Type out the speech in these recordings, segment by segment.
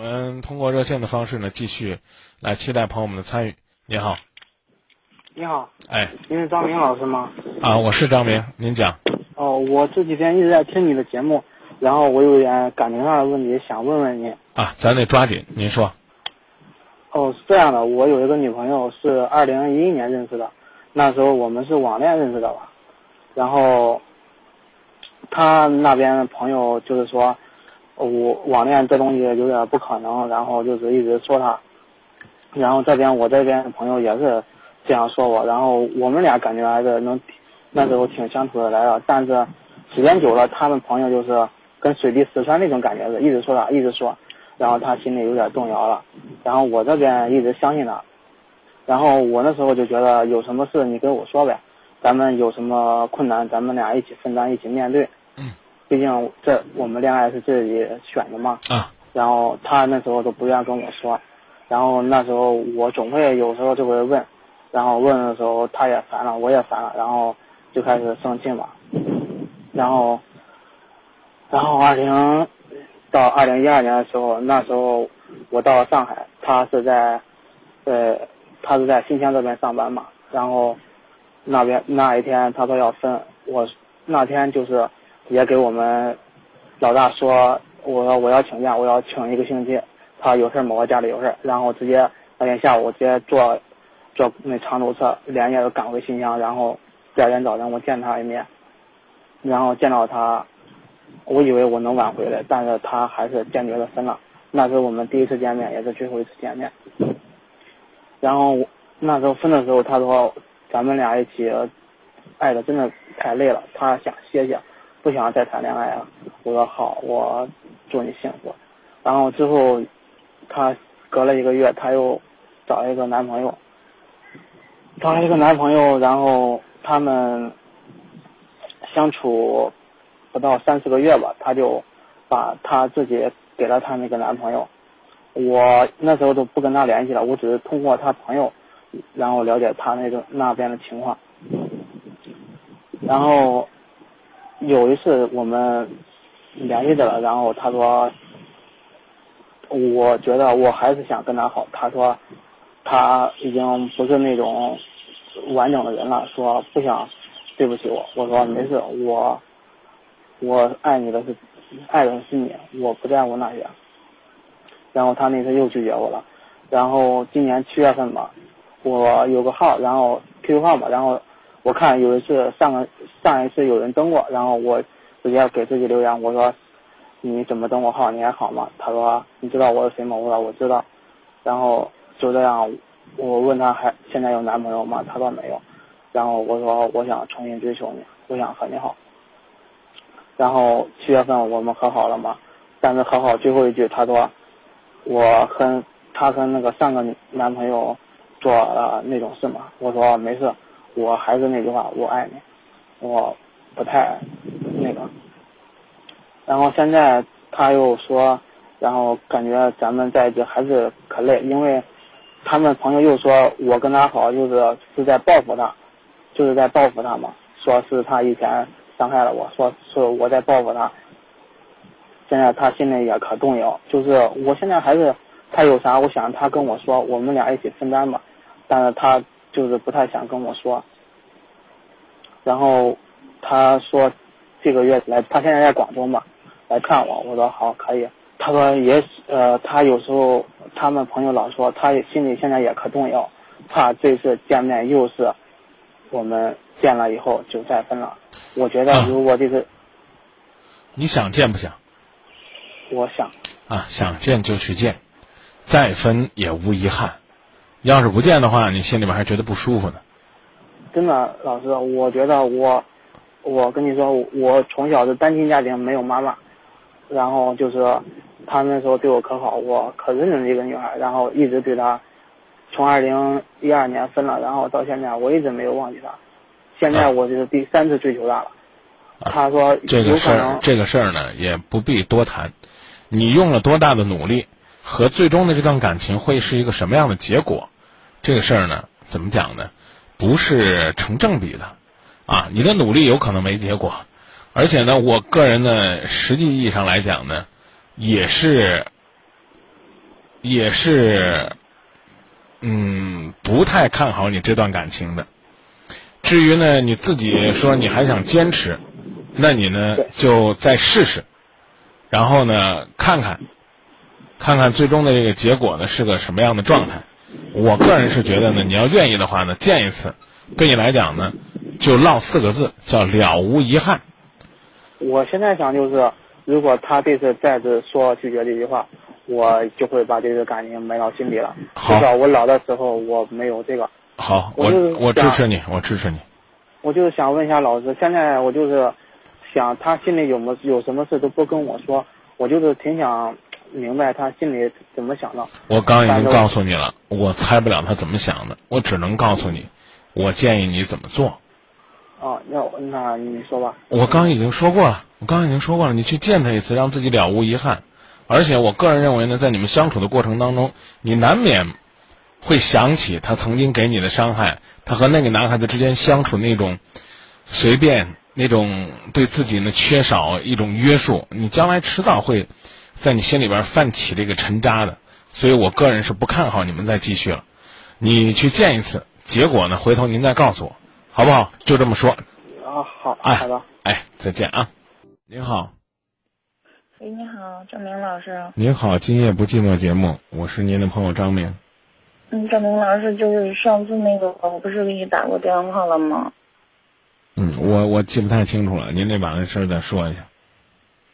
我们通过热线的方式呢，继续来期待朋友们的参与。你好，你好，哎，您是张明老师吗？啊，我是张明，您讲。哦，我这几天一直在听你的节目，然后我有点感情上的问题想问问你。啊，咱得抓紧，您说。哦，是这样的，我有一个女朋友是二零一一年认识的，那时候我们是网恋认识的吧，然后，她那边的朋友就是说。我网恋这东西有点不可能，然后就是一直说他，然后这边我这边朋友也是这样说我，然后我们俩感觉还是能那时候挺相处的来的，但是时间久了，他们朋友就是跟水滴石穿那种感觉是，一直说他，一直说，然后他心里有点动摇了，然后我这边一直相信他，然后我那时候就觉得有什么事你跟我说呗，咱们有什么困难咱们俩一起分担，一起面对。毕竟这我们恋爱是自己选的嘛，啊，然后他那时候都不愿跟我说，然后那时候我总会有时候就会问，然后问的时候他也烦了，我也烦了，然后就开始生气嘛，然后，然后二零到二零一二年的时候，那时候我到了上海，他是在，呃，他是在新疆这边上班嘛，然后那边那一天他说要分，我那天就是。也给我们老大说，我说我要请假，我要请一个星期。他有事，某个家里有事，然后直接那天下午直接坐坐那长途车，连夜的赶回新疆，然后第二天早上我见他一面，然后见到他，我以为我能挽回来，但是他还是坚决的分了。那是我们第一次见面，也是最后一次见面。然后那时候分的时候，他说咱们俩一起爱的真的太累了，他想歇歇。不想再谈恋爱了，我说好，我祝你幸福。然后之后，她隔了一个月，她又找了一个男朋友，找了一个男朋友，然后他们相处不到三四个月吧，她就把他自己给了她那个男朋友。我那时候都不跟她联系了，我只是通过她朋友，然后了解她那个那边的情况，然后。有一次我们联系的了，然后他说，我觉得我还是想跟他好。他说他已经不是那种完整的人了，说不想对不起我。我说没事，我我爱你的是爱的是你，我不在乎那些。然后他那次又拒绝我了。然后今年七月份吧，我有个号，然后 QQ 号嘛，然后。我看有一次上个上一次有人登过，然后我直接给自己留言，我说你怎么登我号？你还好吗？他说你知道我是谁吗？我说我知道。然后就这样，我问他还现在有男朋友吗？他说没有。然后我说我想重新追求你，我想和你好。然后七月份我们和好了嘛？但是和好最后一句他说我和他跟那个上个男朋友做了那种事嘛？我说没事。我还是那句话，我爱你，我不太那个。然后现在他又说，然后感觉咱们在一起还是可累，因为他们朋友又说我跟他好就是是在报复他，就是在报复他嘛，说是他以前伤害了我，说是我在报复他。现在他心里也可动摇，就是我现在还是他有啥，我想他跟我说，我们俩一起分担吧，但是他。就是不太想跟我说，然后他说这个月来，他现在在广州嘛，来看我。我说好，可以。他说也呃，他有时候他们朋友老说，他心里现在也可动摇，怕这次见面又是我们见了以后就再分了。我觉得如果这次，你想见不想？我想。啊，想见就去见，再分也无遗憾。要是不见的话，你心里边还觉得不舒服呢。真的，老师，我觉得我，我跟你说，我从小是单亲家庭，没有妈妈，然后就是，他那时候对我可好，我可认真的一个女孩，然后一直对她，从二零一二年分了，然后到现在，我一直没有忘记她。现在我就是第三次追求她了。他说这个事儿，这个事儿呢，也不必多谈。你用了多大的努力？和最终的这段感情会是一个什么样的结果？这个事儿呢，怎么讲呢？不是成正比的，啊，你的努力有可能没结果，而且呢，我个人呢，实际意义上来讲呢，也是也是，嗯，不太看好你这段感情的。至于呢，你自己说你还想坚持，那你呢就再试试，然后呢看看，看看最终的这个结果呢是个什么样的状态。我个人是觉得呢，你要愿意的话呢，见一次，对你来讲呢，就落四个字，叫了无遗憾。我现在想就是，如果他这次再次说拒绝这句话，我就会把这个感情埋到心里了。好至少我老的时候我没有这个。好，我我支持你，我支持你。我就是想问一下老师，现在我就是想他心里有没有什么事都不跟我说，我就是挺想明白他心里怎么想的。我刚已经告诉你了，我猜不了他怎么想的，我只能告诉你，我建议你怎么做。哦，那那你说吧。我刚已经说过了，我刚已经说过了，你去见他一次，让自己了无遗憾。而且我个人认为呢，在你们相处的过程当中，你难免会想起他曾经给你的伤害，他和那个男孩子之间相处那种随便、那种对自己呢缺少一种约束，你将来迟早会在你心里边泛起这个沉渣的。所以我个人是不看好你们再继续了。你去见一次，结果呢，回头您再告诉我，好不好？就这么说。啊，好，哎，好的。哎，再见啊！您好，喂，你好，张明老师。您好，今夜不寂寞节目，我是您的朋友张明。嗯，张明老师，就是上次那个，我不是给你打过电话了吗？嗯，我我记不太清楚了，您得把那事儿再说一下。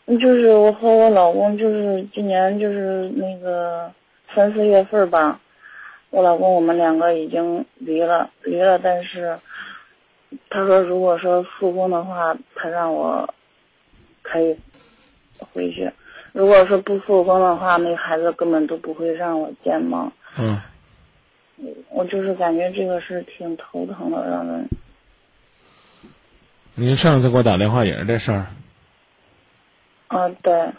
嗯就是我和我老公，就是今年就是那个三四月份吧，我老公我们两个已经离了，离了，但是他说如果说复工的话，他让我可以回去；如果说不复工的话，那孩子根本都不会让我见嘛。嗯，我就是感觉这个事挺头疼的，让人。您上次给我打电话也是这事儿，啊，对，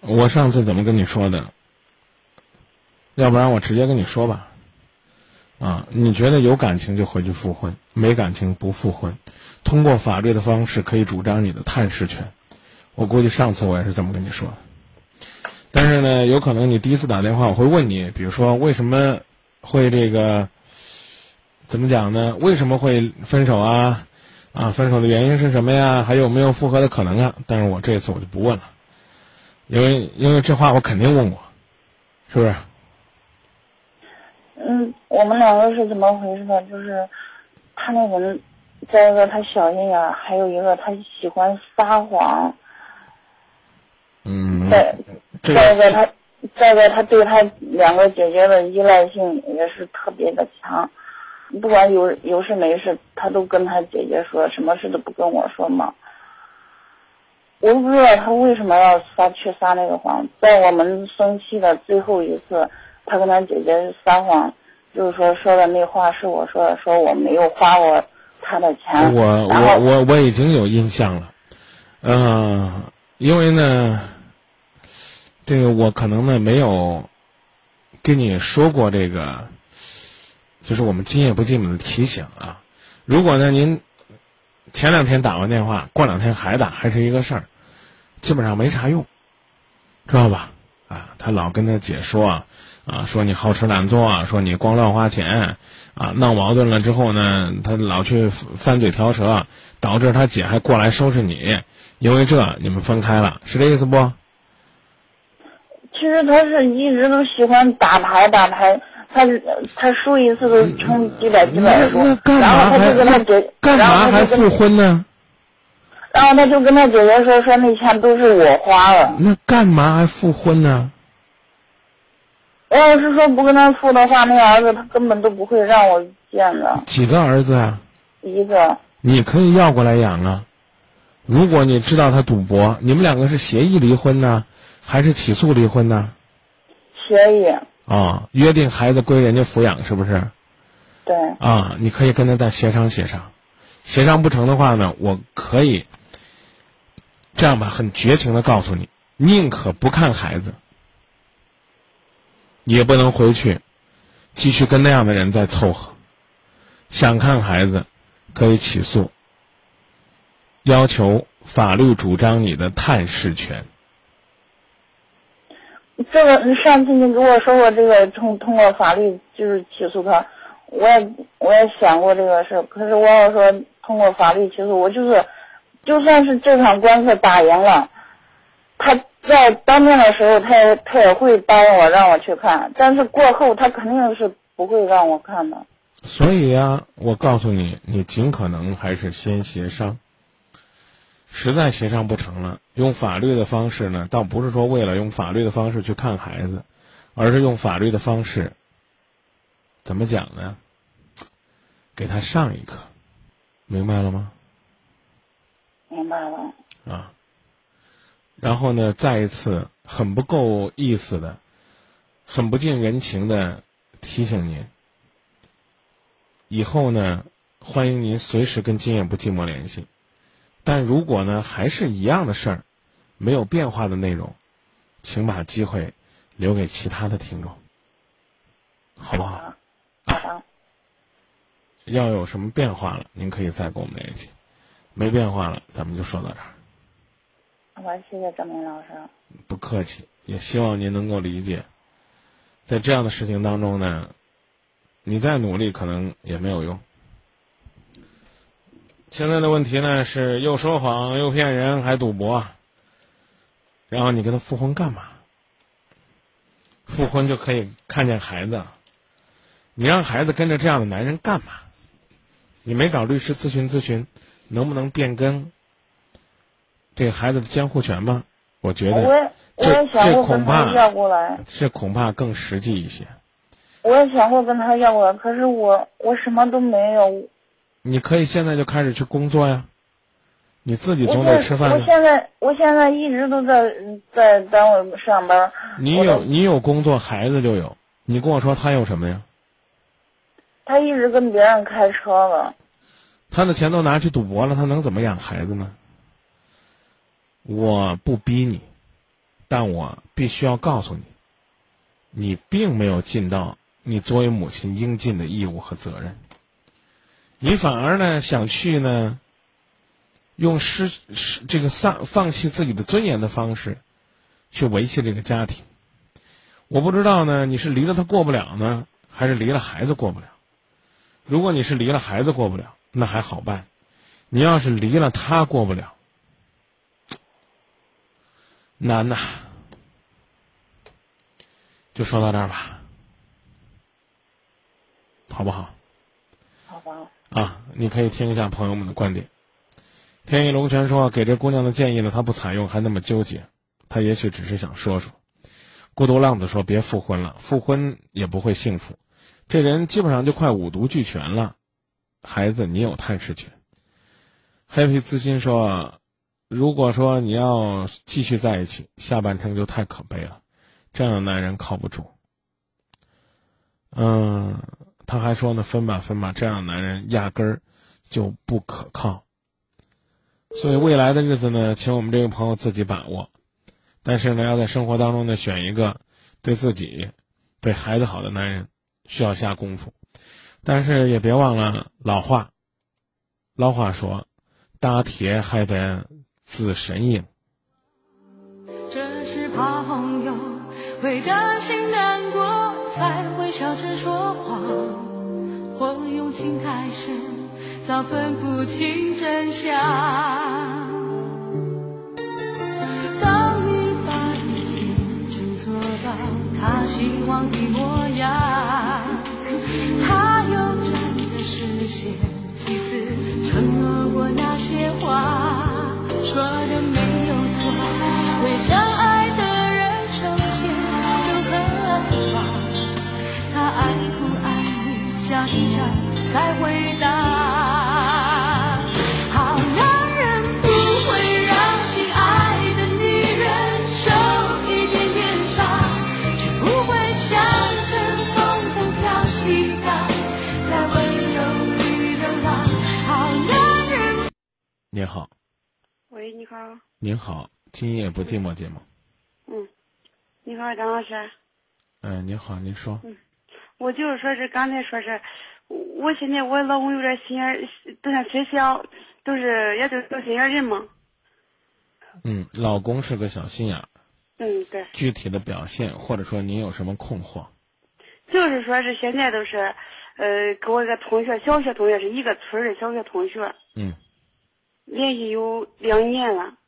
我上次怎么跟你说的？要不然我直接跟你说吧。啊，你觉得有感情就回去复婚，没感情不复婚，通过法律的方式可以主张你的探视权。我估计上次我也是这么跟你说。但是呢，有可能你第一次打电话，我会问你，比如说为什么会这个，怎么讲呢？为什么会分手啊？啊，分手的原因是什么呀？还有没有复合的可能啊？但是我这次我就不问了，因为因为这话我肯定问过，是不是？嗯，我们两个是怎么回事呢？就是他那个人，再一个他小心眼儿，还有一个他喜欢撒谎，嗯，再再一个他，再一个他对他两个姐姐的依赖性也是特别的强，不管有有事没事，他都跟他姐姐说，什么事都不跟我说嘛。我都不知道他为什么要撒去撒那个谎，在我们生气的最后一次，他跟他姐姐撒谎，就是说说的那话是我说的，说我没有花我他的钱，我我我我已经有印象了，嗯、因为呢，这个我可能呢没有跟你说过这个，就是我们今夜不寂寞的提醒啊。如果呢您前两天打完电话，过两天还打，还是一个事儿，基本上没啥用，知道吧？啊，他老跟他姐说啊，啊，说你好吃懒做啊，说你光乱花钱，啊，闹矛盾了之后呢，他老去翻嘴挑舌，导致他姐还过来收拾你，因为这你们分开了，是这意思不？其实他是一直都喜欢打牌打牌，他他输一次都充几百几那百输那，后他嘛还就跟他姐，干然嘛还复婚呢？然后他就跟他姐姐说说那钱都是我花了。那干嘛还复婚呢？我要是说不跟他复的话，那个儿子他根本都不会让我见的。几个儿子啊？一个，你可以要过来养啊。如果你知道他赌博，你们两个是协议离婚呢，还是起诉离婚呢？协议，啊、约定孩子归人家抚养，是不是？对，啊，你可以跟他再协商协商，协商不成的话呢，我可以这样吧，很绝情的告诉你，宁可不看孩子，也不能回去继续跟那样的人再凑合。想看孩子，可以起诉，要求法律主张你的探视权。这个上次你跟我说过这个通通过法律就是起诉他，我也我也想过这个事，可是我要说通过法律起诉，我就是就算是这场官司打赢了，他在当面的时候，他也他也会答应我让我去看，但是过后他肯定是不会让我看的。所以呀、我告诉你，你尽可能还是先协商。实在协商不成了，用法律的方式呢，倒不是说为了用法律的方式去看孩子，而是用法律的方式，怎么讲呢？给他上一课，明白了吗？明白了，啊，然后呢，再一次很不够意思的、很不近人情的提醒您，以后呢，欢迎您随时跟今夜不寂寞联系。但如果呢还是一样的事儿，没有变化的内容，请把机会留给其他的听众，好不好？好的，要有什么变化了，您可以再跟我们联系；没变化了，咱们就说到这儿。好，谢谢张明老师。不客气，也希望您能够理解，在这样的事情当中呢，你再努力可能也没有用。现在的问题呢是又说谎又骗人还赌博，然后你跟他复婚干嘛？复婚就可以看见孩子，你让孩子跟着这样的男人干嘛？你没找律师咨询咨询，能不能变更这个孩子的监护权吗？我觉得我也我这恐怕要过来，这恐怕更实际一些。我也想过跟他要过来，可是我我什么都没有。你可以现在就开始去工作呀，你自己我总得吃饭我。现在我现在一直都在在单位上班。你有你有工作，孩子就有。你跟我说他有什么呀？他一直跟别人开车了。他的钱都拿去赌博了，他能怎么养孩子呢？我不逼你，但我必须要告诉你，你并没有尽到你作为母亲应尽的义务和责任。你反而呢想去呢，用失失这个丧放弃自己的尊严的方式，去维系这个家庭。我不知道呢，你是离了他过不了呢，还是离了孩子过不了？如果你是离了孩子过不了，那还好办；你要是离了他过不了，难呐。就说到这儿吧，好不好？啊，你可以听一下朋友们的观点。天意龙泉说，给这姑娘的建议呢，她不采用，还那么纠结，她也许只是想说说。孤独浪子说，别复婚了，复婚也不会幸福。这人基本上就快五毒俱全了，孩子，你有探视权。Happy 自信说，如果说你要继续在一起，下半程就太可悲了，这样的男人靠不住。嗯，他还说呢，分吧分吧，这样的男人压根儿就不可靠。所以未来的日子呢，请我们这位朋友自己把握。但是呢，要在生活当中呢，选一个对自己、对孩子好的男人，需要下功夫。但是也别忘了老话，老话说，打铁还得自身硬。这是怕朋友会担心难过，才会笑着说谎。或用情太深，早分不清真相。当你把一切就做到他希望的模样，他又真的实现几次承诺过那些话，说的没有错，为相爱想一想再回答。好男人不会让心爱的女人受一点点伤，却不会像阵风等飘西荡，在温柔里流浪。好男人。您好，喂，你好，您好，今夜不寂寞节目。嗯，你好，张老师，嗯、您好，您说。嗯我就是说是刚才说是，我现在我老公有点心眼儿，都像学校，都是也都小心眼儿人嘛。嗯，老公是个小心眼儿，嗯，对，具体的表现，或者说您有什么困惑？就是说是现在都是，呃，跟我一个同学，小学同学是一个村儿的小学同学，嗯联系有两年了。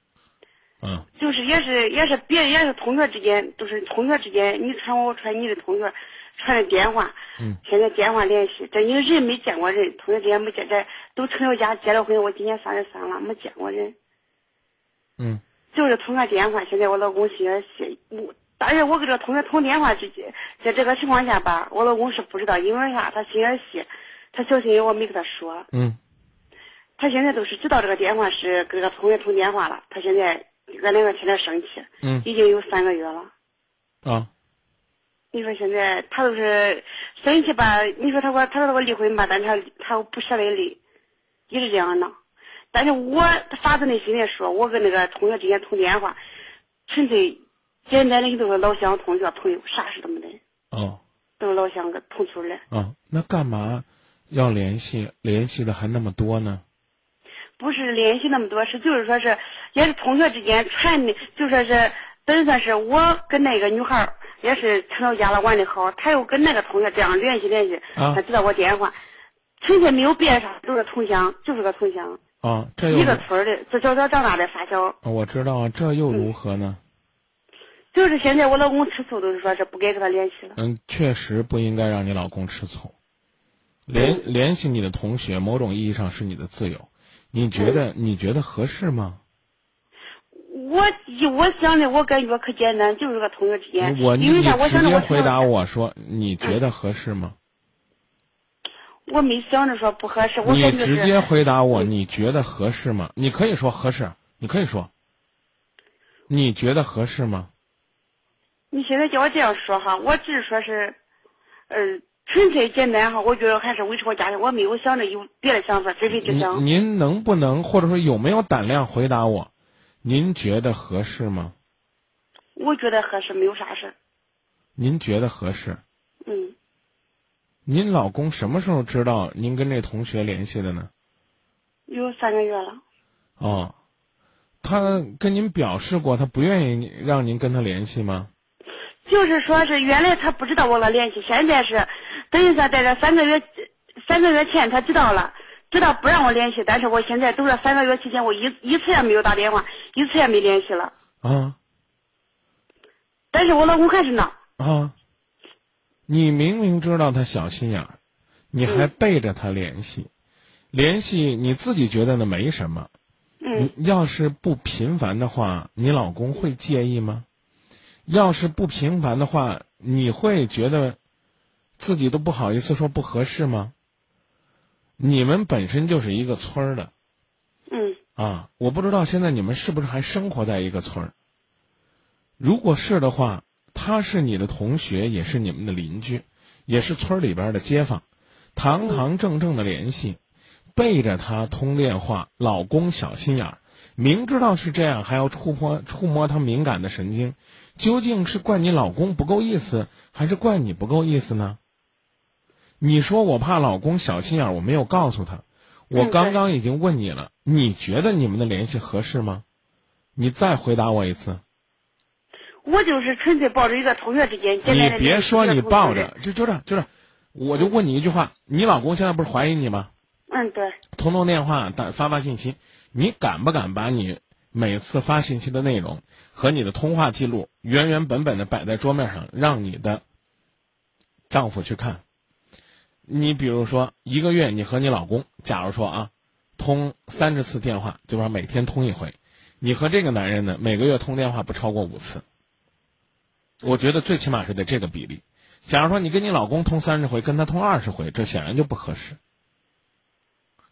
嗯就是也是也是别也是同学之间，都是同学之间，你穿我，我传你的同学传的电话，嗯，现在电话联系，这因为人没见过人，同学之间没见，这都成了家，结了婚，我今年三十三了，没见过人，嗯就是通个电话。现在我老公心眼细，我但是我跟这个同学通电话之间，在这个情况下吧，我老公是不知道，因为啥？他心眼细，他小心眼，我没跟他说。嗯他现在都是知道这个电话是跟这个同学通电话了，他现在俺两个天天生气，嗯已经有三个月了。啊你说现在他都是生气吧？你说他给我他说我离婚吧，但是他他不舍得离，一直这样闹。但是我发自内心的说，我跟那个同学之间通电话，纯粹简单的都是老乡、同学、朋友，啥事都没得，哦都是老乡跟同村的。啊，那干嘛要联系？联系的还那么多呢？不是联系那么多，是就是说是也是同学之间传的，就说是等于算是我跟那个女孩儿也是成了家了玩的好，他又跟那个同学这样联系联系，啊他知道我电话，亲戚没有别的啥，都是同乡，就是个同乡，啊，这一个村儿的，这小小长大的发小。啊我知道啊，这又如何呢？就是现在我老公吃醋，都是说是不该跟他联系了。嗯，确实不应该让你老公吃醋。联联系你的同学，某种意义上是你的自由。你觉得你觉得合适吗？我我想的，我感觉可简单，就是个同学之间。我你你因为啥？我直想着我接回答我说，你觉得合适吗？我没想着说不合适，我你直接回答我，你觉得合适吗？你可以说合适，你可以说。你觉得合适吗？你现在叫我这样说哈，我只是说是，呃，纯粹简单哈，我觉得还是维持我家庭，我没有想着有别的想法，真非只想。您您能不能或者说有没有胆量回答我？您觉得合适吗？我觉得合适，没有啥事。您觉得合适？嗯，您老公什么时候知道您跟这同学联系的呢？有三个月了。哦，他跟您表示过他不愿意让您跟他联系吗？就是说是原来他不知道我俩联系，现在是等于说在这三个月三个月前他知道了，知道不让我联系，但是我现在都这三个月期间，我一一次也没有打电话，一次也没联系了，啊但是我老公还是闹。啊！你明明知道他小心眼儿，你还背着他联系，联系你自己觉得呢没什么。嗯，要是不频繁的话，你老公会介意吗？要是不频繁的话，你会觉得自己都不好意思说不合适吗？你们本身就是一个村儿的嗯啊，我不知道现在你们是不是还生活在一个村儿。如果是的话，他是你的同学，也是你们的邻居，也是村儿里边的街坊，堂堂正正的联系，背着他通电话，老公小心眼儿，明知道是这样，还要触摸触摸他敏感的神经，究竟是怪你老公不够意思，还是怪你不够意思呢？你说我怕老公小心眼儿，我没有告诉他，我刚刚已经问你了，你觉得你们的联系合适吗？你再回答我一次。我就是纯粹抱着一个同学之间你别说你抱着。着，就就这就这，我就问你一句话：你老公现在不是怀疑你吗？嗯，对，通通电话，打发发信息，你敢不敢把你每次发信息的内容和你的通话记录原原本本的摆在桌面上，让你的丈夫去看？你比如说，一个月你和你老公，假如说啊，通三十次电话，对吧？每天通一回，你和这个男人呢，每个月通电话不超过五次。我觉得最起码是得这个比例。假如说你跟你老公通三十回，跟他通二十回，这显然就不合适。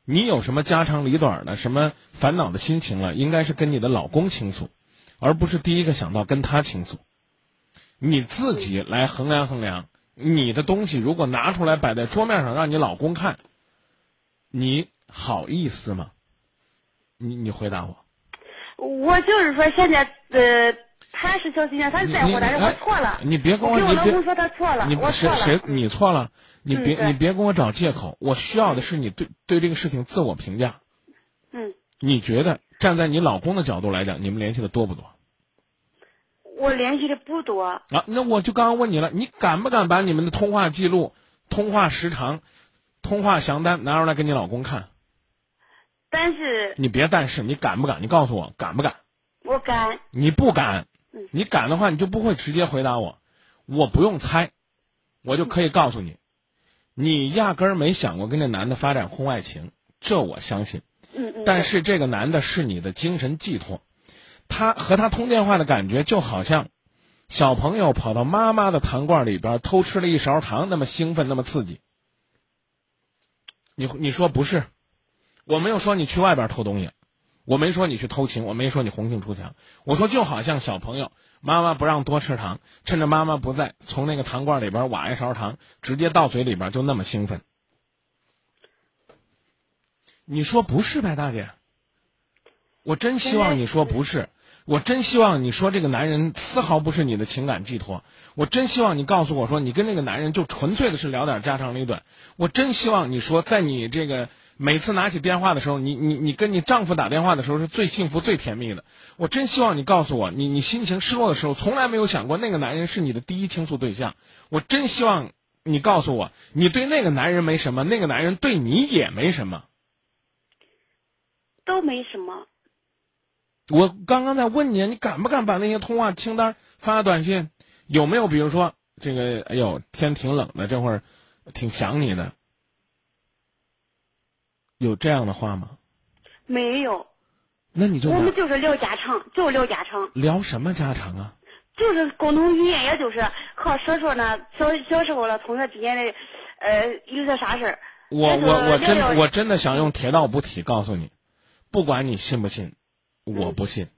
你有什么家长里短的、什么烦恼的心情了，应该是跟你的老公倾诉，而不是第一个想到跟他倾诉。你自己来衡量衡量，你的东西如果拿出来摆在桌面上让你老公看，你好意思吗？你你回答我。我就是说现在呃，他是小心眼，他是在乎，你但是我哎错了。你别跟我跟我你老公说他错了，你我错了。谁谁你错了，你别、嗯你别跟我找借口。我需要的是你对对这个事情自我评价。嗯，你觉得站在你老公的角度来讲，你们联系的多不多？我联系的不多，啊，那我就刚刚问你了，你敢不敢把你们的通话记录、通话时长、通话详单拿出来给你老公看？但是你别但是，你敢不敢？你告诉我敢不敢？我敢，你不敢嗯，你敢的话，你就不会直接回答我，我不用猜，我就可以告诉你，你压根儿没想过跟这男的发展婚外情，这我相信。嗯嗯，但是这个男的是你的精神寄托，他和他通电话的感觉就好像小朋友跑到妈妈的糖罐里边偷吃了一勺糖，那么兴奋，那么刺激。你你说不是？我没有说你去外边偷东西，我没说你去偷情，我没说你红杏出墙，我说就好像小朋友，妈妈不让多吃糖，趁着妈妈不在，从那个糖罐里边挖一勺糖，直接到嘴里边，就那么兴奋。你说不是呗，大姐？我真希望你说不是，我真希望你说这个男人丝毫不是你的情感寄托，我真希望你告诉我说你跟这个男人就纯粹的是聊点家长里短，我真希望你说在你这个每次拿起电话的时候，你你你跟你丈夫打电话的时候是最幸福最甜蜜的，我真希望你告诉我，你你心情失落的时候从来没有想过那个男人是你的第一倾诉对象，我真希望你告诉我，你对那个男人没什么，那个男人对你也没什么。都没什么。我刚刚在问你，你敢不敢把那些通话清单发短信？有没有比如说这个？哎呦，天挺冷的，这会儿挺想你的，有这样的话吗？没有，那你就我们就是聊家常，就是聊家常，聊什么家常啊？就是共同语言，也就是和说说呢小小时候的同学之间的，呃，有些啥事儿。我我我真我真的想用铁道补体告诉你，不管你信不信，我不信。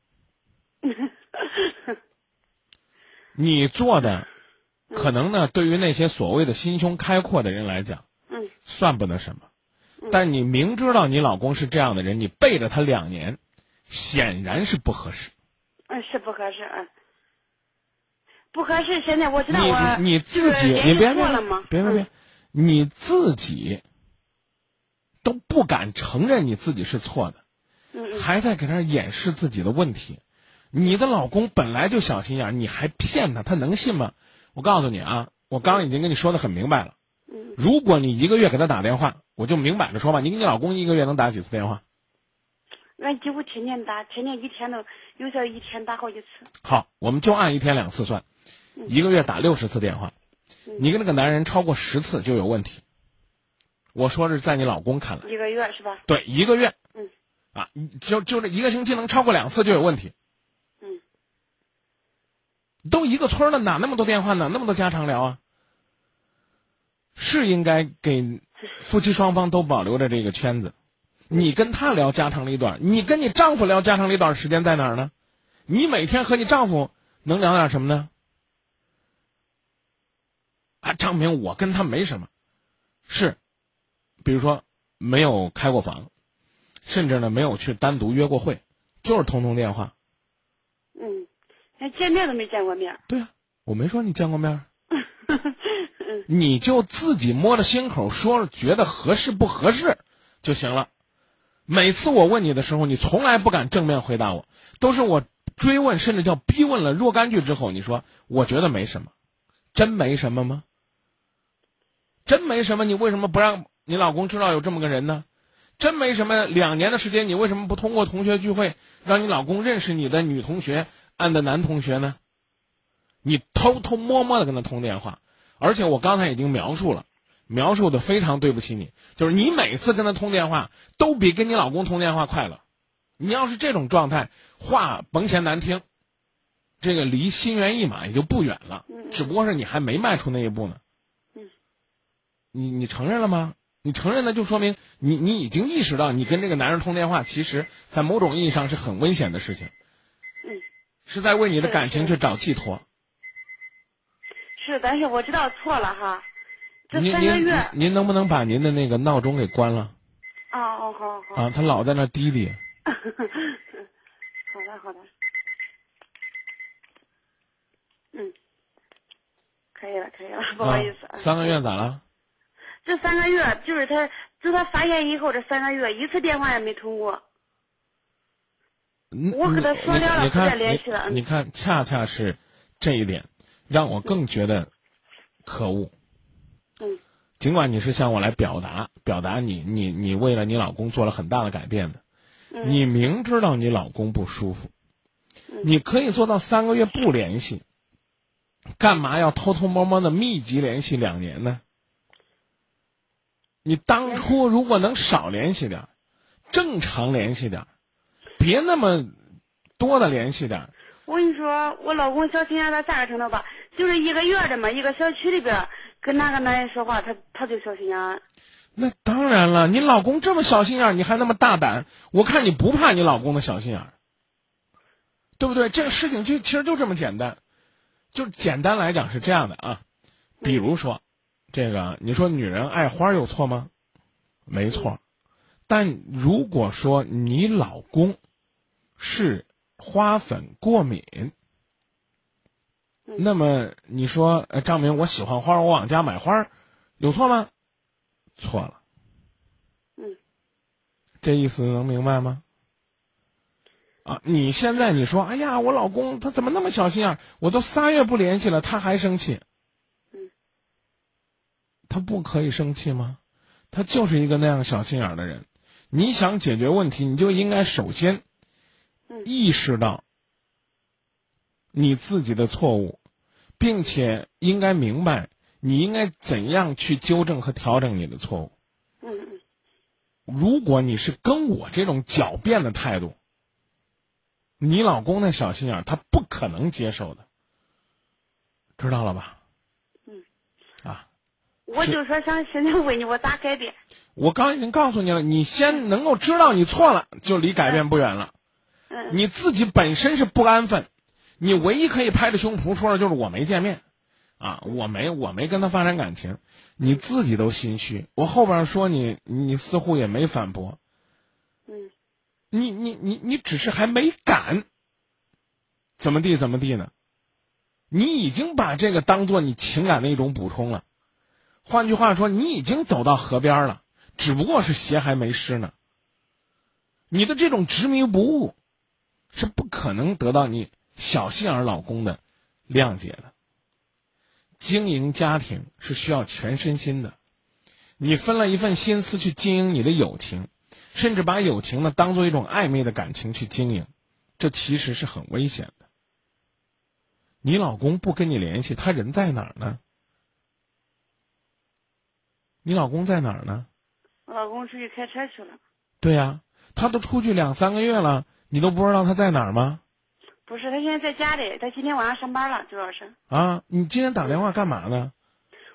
你做的，可能呢，对于那些所谓的心胸开阔的人来讲，嗯算不得什么。但你明知道你老公是这样的人，你背着他两年，显然是不合适。嗯，是不合适，嗯，不合适。现在我知道我你你自己，你别别？别别别，你自己都不敢承认你自己是错的，还在给那儿掩饰自己的问题。你的老公本来就小心眼儿，你还骗他，他能信吗？我告诉你啊，我刚刚已经跟你说的很明白了。嗯，如果你一个月给他打电话，我就明摆着说吧，你跟你老公一个月能打几次电话？俺几乎天天打，天天一天都有时候一天打好几次。好，我们就按一天两次算，一个月打六十次电话，你跟那个男人超过十次就有问题。我说是在你老公看来，一个月是吧？对，一个月，嗯，啊，就就这一个星期能超过两次就有问题。嗯，都一个村儿了，哪那么多电话呢？那么多家常聊啊？是应该给夫妻双方都保留着这个圈子。你跟他聊家长里短，你跟你丈夫聊家长里短，时间在哪儿呢？你每天和你丈夫能聊点什么呢？啊，张明，我跟他没什么，是，比如说没有开过房，甚至呢没有去单独约过会，就是通通电话。嗯，连见面都没见过面。对呀、我没说你见过面儿，你就自己摸着心口说，觉得合适不合适就行了。每次我问你的时候，你从来不敢正面回答我，都是我追问甚至叫逼问了若干句之后，你说我觉得没什么，真没什么吗？真没什么，你为什么不让你老公知道有这么个人呢？真没什么，两年的时间，你为什么不通过同学聚会让你老公认识你的女同学，按的男同学呢？你偷偷摸摸的跟他通电话，而且我刚才已经描述了，描述的非常对不起你，就是你每次跟他通电话都比跟你老公通电话快乐。你要是这种状态，话甭嫌难听，这个离心猿意马也就不远了，只不过是你还没迈出那一步呢。嗯，你你承认了吗？你承认了，就说明你你已经意识到，你跟这个男人通电话，其实在某种意义上是很危险的事情，嗯，是在为你的感情去找寄托。是，但是我知道错了哈。这三个月，您能不能把您的那个闹钟给关了哦哦，好好，啊？他老在那滴滴。好的好的，嗯，可以了可以了，不好意思啊。三个月咋了？这三个月就是他，自他发现以后，这三个月一次电话也没通过。嗯我跟他你说了了不再联系了嗯你你看，恰恰是这一点让我更觉得可恶。嗯尽管你是向我来表达表达你你你为了你老公做了很大的改变的，嗯你明知道你老公不舒服，你可以做到三个月不联系，干嘛要偷偷摸摸的密集联系两年呢？你当初如果能少联系点儿，正常联系点儿，别那么多的联系点儿。我跟你说，我老公小心眼到啥个程度吧？就是一个月的嘛，一个小区里边儿跟哪个男人说话，他他就小心眼儿。那当然了，你老公这么小心眼儿，你还那么大胆，我看你不怕你老公的小心眼儿，对不对？这个事情就其实就这么简单，就简单来讲是这样的啊。比如说，这个你说女人爱花有错吗？没错，但如果说你老公是花粉过敏，那么你说，呃，张明，我喜欢花，我往家买花，有错吗？错了。嗯，这意思能明白吗？啊，你现在你说，哎呀，我老公他怎么那么小心眼儿？我都仨月不联系了，他还生气。嗯，他不可以生气吗？他就是一个那样小心眼儿的人。你想解决问题，你就应该首先嗯意识到你自己的错误，并且应该明白你应该怎样去纠正和调整你的错误。如果你是跟我这种狡辩的态度，你老公那小心眼儿他不可能接受的，知道了吧？我就说想现在问你，我咋改变？我刚已经告诉你了，你先能够知道你错了，就离改变不远了。嗯你自己本身是不安分，你唯一可以拍着胸脯说的就是我没见面，啊，我没我没跟他发展感情，你自己都心虚。我后边说你，你似乎也没反驳，嗯你你你你只是还没敢，怎么地怎么地呢？你已经把这个当做你情感的一种补充了，换句话说，你已经走到河边了，只不过是鞋还没湿呢。你的这种执迷不悟，是不可能得到你小心眼儿老公的谅解的。经营家庭是需要全身心的，你分了一份心思去经营你的友情，甚至把友情呢当做一种暧昧的感情去经营，这其实是很危险的。你老公不跟你联系，他人在哪儿呢？你老公在哪儿呢？我老公出去开车去了。对呀、他都出去两三个月了，你都不知道他在哪儿吗？不是，他现在在家里，他今天晚上上班了，主要是。啊，你今天打电话干嘛呢？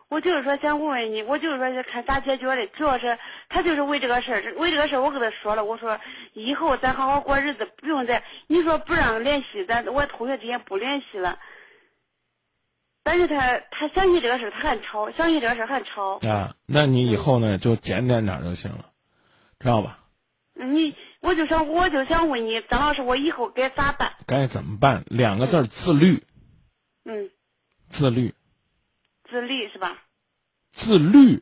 我就是说想问问你，我就是说是看咋解决的，主要是他就是为这个事儿，为这个事儿我跟他说了，我说以后咱好好过日子，不用再你说不让联系，咱我同学之间不联系了。但是他他想起这个事儿，他还吵，想起这个事儿还吵。啊，那你以后呢就检点点儿就行了，知道吧？你我就想我就想问你，张老师，我以后该咋办？该怎么办？两个字儿：自律，嗯，自律，自律是吧？自律，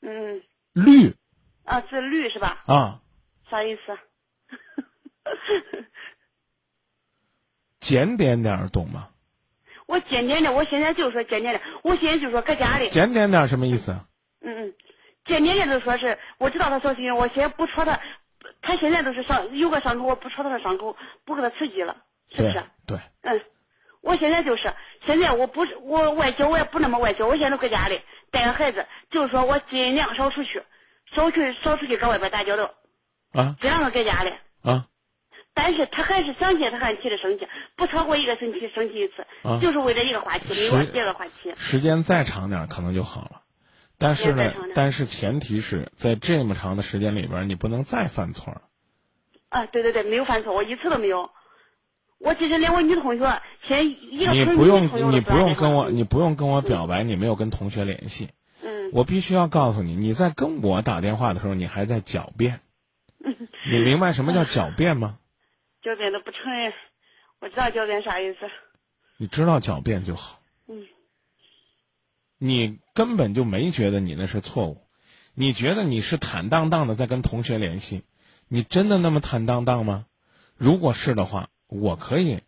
嗯律啊，自律是吧？啊，啥意思？检点点儿，懂吗？我检点点，我现在就说检点点，我现在就说搁家里。检点点什么意思？嗯嗯，检点点就说是，我知道他小心，我现在不戳他，他现在都是伤有个伤口，我不戳他的伤口，不给他刺激了，是不是？对，嗯，我现在就是，现在我不是我外交，我也不那么外交，我现在都搁家里带个孩子，就是说我尽量少出去，少去少出去跟外边打交道，啊尽量都搁家里。啊但是他还是想起，他还提着生气，不超过一个星期生气一次，啊就是为了一个话题，没有是第二个话题。时间再长点儿可能就好了，但是呢但是前提是在这么长的时间里边儿，你不能再犯错了。啊，对对对，没有犯错，我一次都没有。我其实连我女同学，现在一个纯你不用，你不用跟我，你你不用跟我表白，你没有跟同学联系。嗯我必须要告诉你，你在跟我打电话的时候，你还在狡辩。你明白什么叫狡辩吗？狡辩都不承认，我知道狡辩啥意思。你知道狡辩就好。嗯你根本就没觉得你那是错误，你觉得你是坦荡荡的在跟同学联系，你真的那么坦荡荡吗？如果是的话，我可以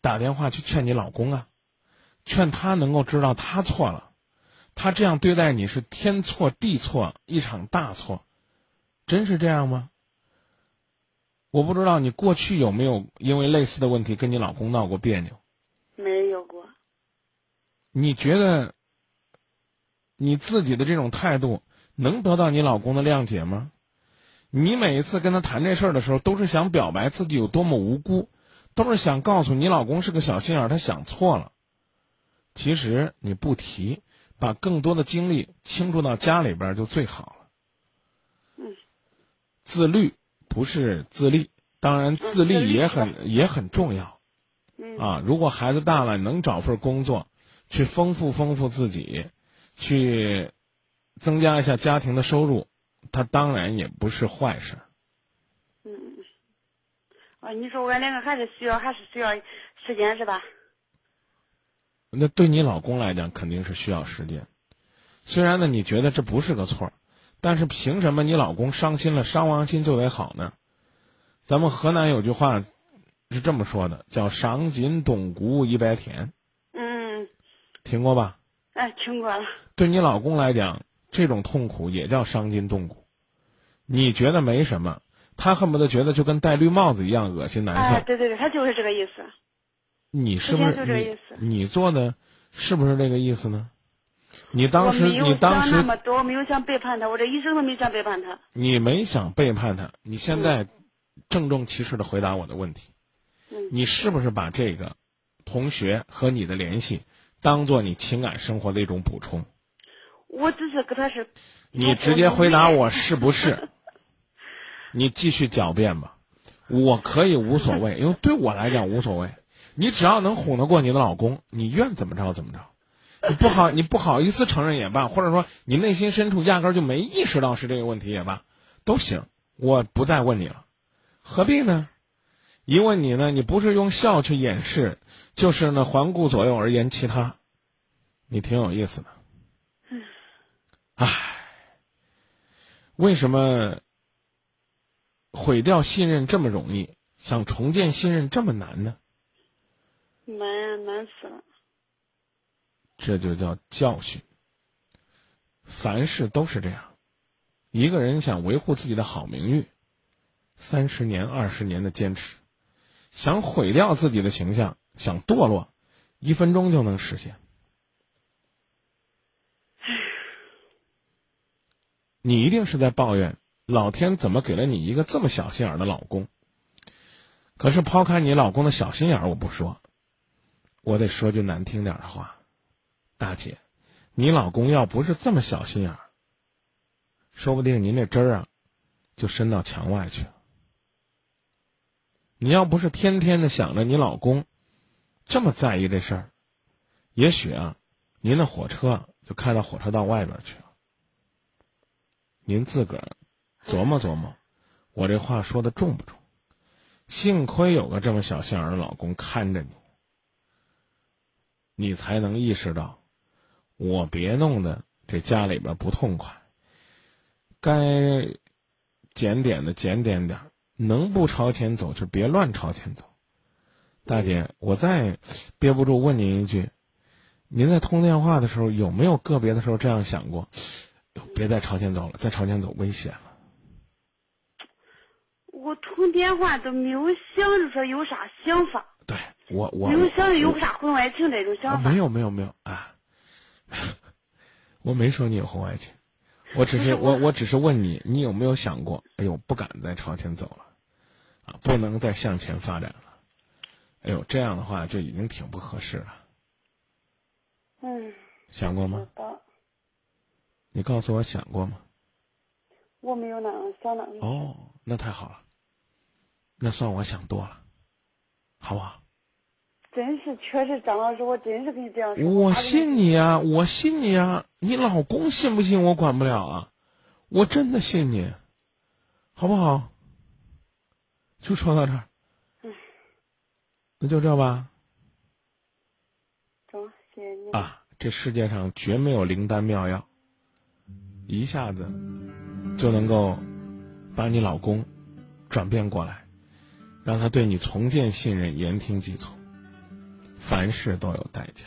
打电话去劝你老公啊，劝他能够知道他错了，他这样对待你是天错地错，一场大错，真是这样吗？我不知道你过去有没有因为类似的问题跟你老公闹过别扭？没有过。你觉得你自己的这种态度能得到你老公的谅解吗？你每一次跟他谈这事儿的时候，都是想表白自己有多么无辜，都是想告诉你老公是个小心眼儿，他想错了。其实你不提，把更多的精力倾注到家里边儿就最好了。嗯。自律不是自立，当然自立也很也很重要。嗯。啊，如果孩子大了，能找份工作，去丰富丰富自己，去增加一下家庭的收入，他当然也不是坏事。嗯。啊，你说我两个还是需要还是需要时间是吧？那对你老公来讲，肯定是需要时间。虽然呢，你觉得这不是个错儿，但是凭什么你老公伤心了，伤完心就得好呢？咱们河南有句话是这么说的，叫“伤筋动骨一百天嗯，”，听过吧？哎，听过了。对你老公来讲，这种痛苦也叫伤筋动骨。你觉得没什么，他恨不得觉得就跟戴绿帽子一样恶心难受。哎，对对对，他就是这个意思。你是不是之前就这个意思你你做的是不是这个意思呢？你当时你当时那时么多，没有想背叛他，我这一生都没想背叛他。你没想背叛他，你现在郑重其事的回答我的问题，嗯你是不是把这个同学和你的联系当做你情感生活的一种补充？我只是跟他是。你直接回答我是不是？你继续狡辩吧，我可以无所谓，因为对我来讲无所谓。你只要能哄得过你的老公，你愿怎么着怎么着。你不好，你不好意思承认也罢，或者说你内心深处压根儿就没意识到是这个问题也罢，都行。我不再问你了，何必呢？一问你呢，你不是用笑去掩饰，就是呢环顾左右而言其他，你挺有意思的。唉，为什么毁掉信任这么容易，想重建信任这么难呢？难呀难死了。这就叫教训。凡事都是这样，一个人想维护自己的好名誉，三十年、二十年的坚持；想毁掉自己的形象，想堕落，一分钟就能实现。你一定是在抱怨老天怎么给了你一个这么小心眼儿的老公。可是抛开你老公的小心眼儿，我不说，我得说句难听点儿的话。大姐，你老公要不是这么小心眼儿，说不定您这针儿啊，就伸到墙外去了。你要不是天天的想着你老公这么在意这事儿，也许啊，您的火车就开到火车道外边去了。您自个儿琢磨琢磨，我这话说的重不重？幸亏有个这么小心眼儿的老公看着你，你才能意识到。我别弄得这家里边不痛快，该检点的检点点儿，能不朝前走就别乱朝前走。大姐，我再憋不住问您一句：您在通电话的时候有没有个别的时候这样想过？别再朝前走了，再朝前走危险了。我通电话都没有想着说有啥想法，对我我没有想着有啥婚外情这种啊想法。没有没有没有啊，我没说你有婚外情，我只是 我我只是问你，你有没有想过？哎呦，不敢再朝前走了，啊，不能再向前发展了。哎呦，这样的话就已经挺不合适了。嗯，想过吗？你告诉我想过吗？我没有那样想那。哦，那太好了，那算我想多了，好不好？真是，确实，张老师，我真是跟你这样说。我信你啊，我信你啊，你老公信不信我管不了啊，我真的信你，好不好？就说到这儿，那就这吧。中，谢谢你。啊，这世界上绝没有灵丹妙药，一下子就能够把你老公转变过来，让他对你重建信任，言听计从。凡事都有代价。